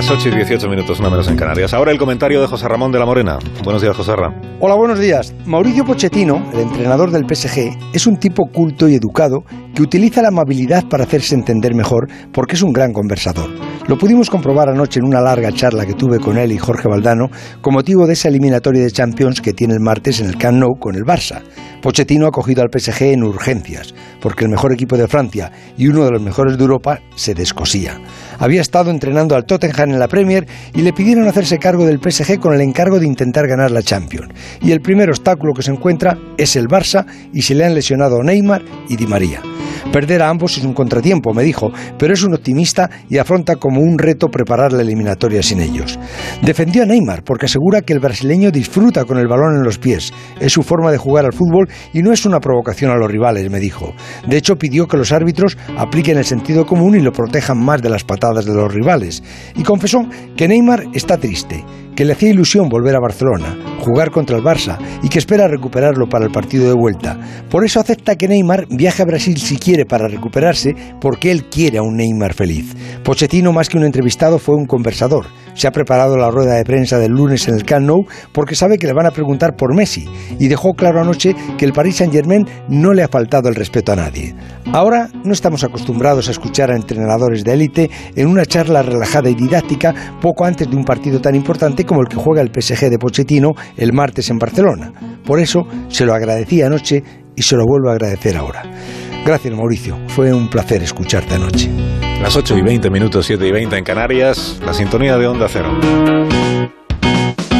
Las 8 y 18 minutos, una menos en Canarias. Ahora el comentario de José Ramón de la Morena. Buenos días, José Ramón. Hola, buenos días. Mauricio Pochettino, el entrenador del PSG, es un tipo culto y educado que utiliza la amabilidad para hacerse entender mejor porque es un gran conversador. Lo pudimos comprobar anoche en una larga charla que tuve con él y Jorge Valdano con motivo de esa eliminatoria de Champions que tiene el martes en el Camp Nou con el Barça. Pochettino ha cogido al PSG en urgencias, porque el mejor equipo de Francia y uno de los mejores de Europa se descosía. Había estado entrenando al Tottenham en la Premier y le pidieron hacerse cargo del PSG con el encargo de intentar ganar la Champions. Y el primer obstáculo que se encuentra es el Barça y se le han lesionado Neymar y Di María. Perder a ambos es un contratiempo, me dijo, pero es un optimista y afronta como un reto preparar la eliminatoria sin ellos. Defendió a Neymar porque asegura que el brasileño disfruta con el balón en los pies. Es su forma de jugar al fútbol y no es una provocación a los rivales, me dijo. De hecho, pidió que los árbitros apliquen el sentido común y lo protejan más de las patadas de los rivales. Y confesó que Neymar está triste que le hacía ilusión volver a Barcelona, jugar contra el Barça y que espera recuperarlo para el partido de vuelta. Por eso acepta que Neymar viaje a Brasil si quiere para recuperarse, porque él quiere a un Neymar feliz. Pochettino, más que un entrevistado, fue un conversador. Se ha preparado la rueda de prensa del lunes en el Camp Nou porque sabe que le van a preguntar por Messi y dejó claro anoche que el Paris Saint-Germain no le ha faltado el respeto a nadie. Ahora no estamos acostumbrados a escuchar a entrenadores de élite en una charla relajada y didáctica poco antes de un partido tan importante como el que juega el PSG de Pochettino el martes en Barcelona. Por eso se lo agradecí anoche y se lo vuelvo a agradecer ahora. Gracias Mauricio, fue un placer escucharte anoche. Las 8 y 20 minutos, 7 y 20 en Canarias, la sintonía de Onda Cero.